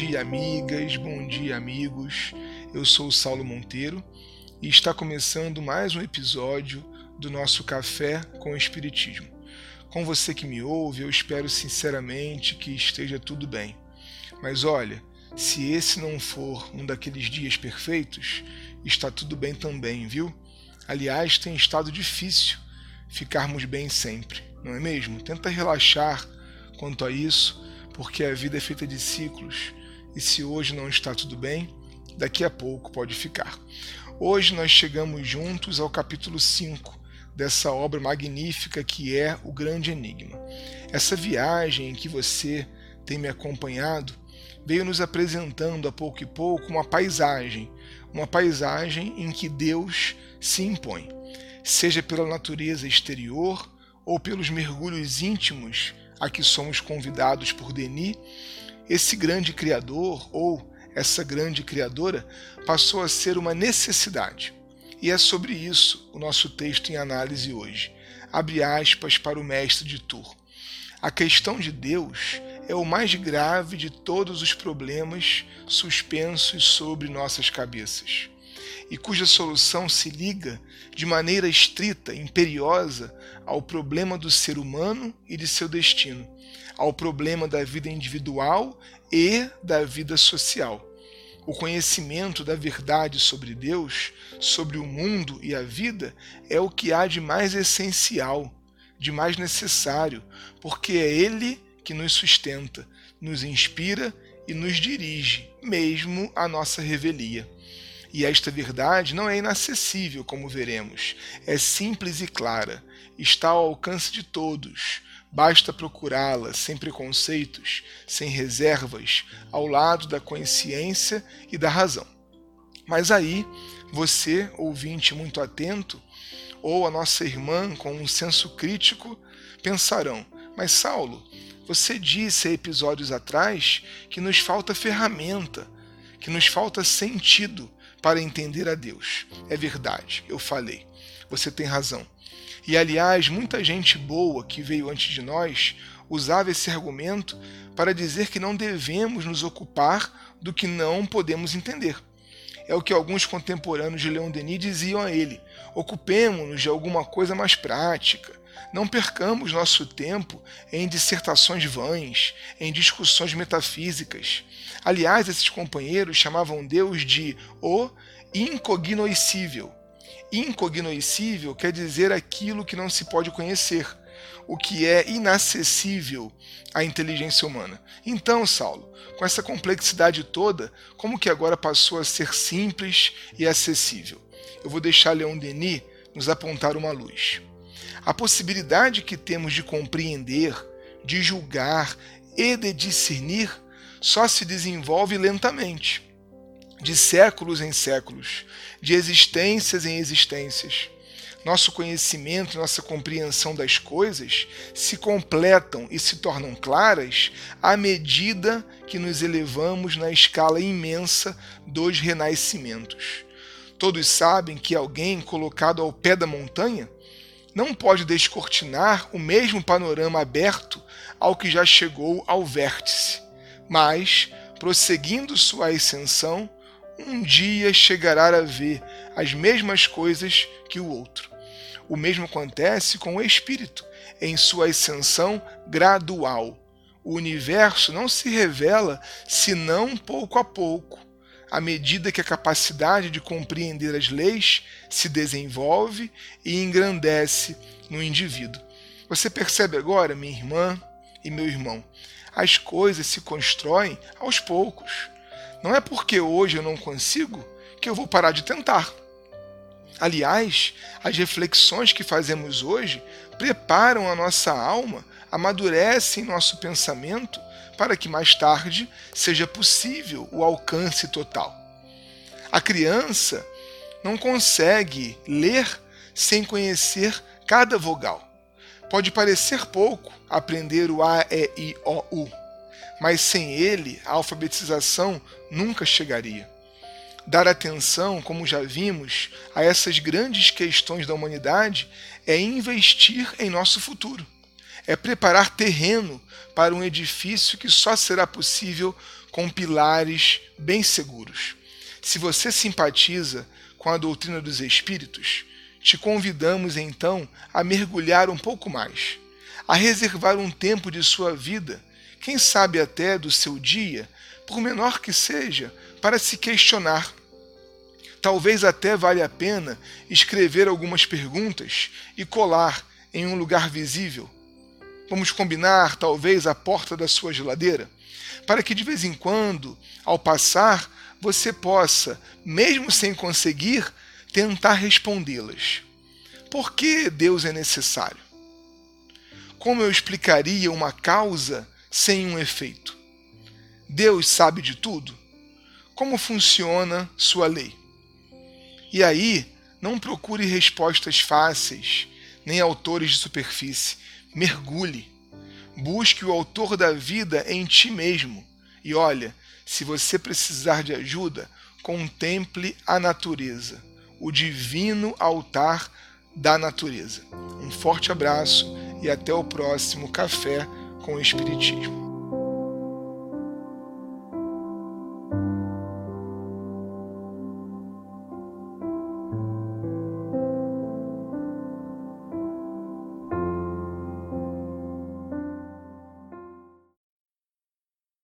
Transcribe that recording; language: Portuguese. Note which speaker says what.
Speaker 1: Dia, amigas, bom dia, amigos. Eu sou o Saulo Monteiro e está começando mais um episódio do nosso Café com o Espiritismo. Com você que me ouve, eu espero sinceramente que esteja tudo bem. Mas olha, se esse não for um daqueles dias perfeitos, está tudo bem também, viu? Aliás, tem estado difícil ficarmos bem sempre, não é mesmo? Tenta relaxar quanto a isso, porque a vida é feita de ciclos e se hoje não está tudo bem, daqui a pouco pode ficar. Hoje nós chegamos juntos ao capítulo 5 dessa obra magnífica que é O Grande Enigma. Essa viagem em que você tem me acompanhado veio nos apresentando a pouco e pouco uma paisagem, uma paisagem em que Deus se impõe, seja pela natureza exterior ou pelos mergulhos íntimos a que somos convidados por Denis, esse grande criador ou essa grande criadora passou a ser uma necessidade. E é sobre isso o nosso texto em análise hoje. Abre aspas para o mestre de Tours. A questão de Deus é o mais grave de todos os problemas suspensos sobre nossas cabeças, e cuja solução se liga de maneira estrita, imperiosa, ao problema do ser humano e de seu destino, ao problema da vida individual e da vida social. O conhecimento da verdade sobre Deus, sobre o mundo e a vida é o que há de mais essencial de mais necessário, porque é Ele que nos sustenta, nos inspira e nos dirige, mesmo a nossa revelia. E esta verdade não é inacessível, como veremos, é simples e clara, está ao alcance de todos. Basta procurá-la sem preconceitos, sem reservas, ao lado da consciência e da razão. Mas aí, você, ouvinte muito atento, ou a nossa irmã com um senso crítico pensarão: Mas Saulo, você disse há episódios atrás que nos falta ferramenta, que nos falta sentido para entender a Deus. É verdade, eu falei. Você tem razão. E aliás, muita gente boa que veio antes de nós usava esse argumento para dizer que não devemos nos ocupar do que não podemos entender. É o que alguns contemporâneos de Leon Denis diziam a ele: ocupemos-nos de alguma coisa mais prática. Não percamos nosso tempo em dissertações vãs, em discussões metafísicas. Aliás, esses companheiros chamavam Deus de o incognoscível. Incognoscível quer dizer aquilo que não se pode conhecer, o que é inacessível à inteligência humana. Então, Saulo, com essa complexidade toda, como que agora passou a ser simples e acessível? Eu vou deixar Leon Denis nos apontar uma luz. A possibilidade que temos de compreender, de julgar e de discernir só se desenvolve lentamente, de séculos em séculos, de existências em existências nosso conhecimento, nossa compreensão das coisas se completam e se tornam claras à medida que nos elevamos na escala imensa dos renascimentos. Todos sabem que alguém colocado ao pé da montanha não pode descortinar o mesmo panorama aberto ao que já chegou ao vértice, mas, prosseguindo sua ascensão, um dia chegará a ver as mesmas coisas que o outro. O mesmo acontece com o espírito, em sua ascensão gradual. O universo não se revela senão pouco a pouco, à medida que a capacidade de compreender as leis se desenvolve e engrandece no indivíduo. Você percebe agora, minha irmã e meu irmão, as coisas se constroem aos poucos. Não é porque hoje eu não consigo que eu vou parar de tentar. Aliás, as reflexões que fazemos hoje preparam a nossa alma, amadurecem nosso pensamento para que mais tarde seja possível o alcance total. A criança não consegue ler sem conhecer cada vogal. Pode parecer pouco aprender o A, E, I, O, U, mas sem ele a alfabetização nunca chegaria. Dar atenção, como já vimos, a essas grandes questões da humanidade é investir em nosso futuro. é preparar terreno para um edifício que só será possível com pilares bem seguros. Se você simpatiza com a doutrina dos espíritos, te convidamos então a mergulhar um pouco mais, a reservar um tempo de sua vida, quem sabe até do seu dia, por menor que seja, para se questionar. Talvez até valha a pena escrever algumas perguntas e colar em um lugar visível. Vamos combinar, talvez, a porta da sua geladeira, para que de vez em quando, ao passar, você possa, mesmo sem conseguir, tentar respondê-las. Por que Deus é necessário? Como eu explicaria uma causa sem um efeito? Deus sabe de tudo? Como funciona sua lei? E aí, não procure respostas fáceis, nem autores de superfície. Mergulhe. Busque o autor da vida em ti mesmo. E olha, se você precisar de ajuda, contemple a natureza, o divino altar da natureza. Um forte abraço e até o próximo Café com o Espiritismo.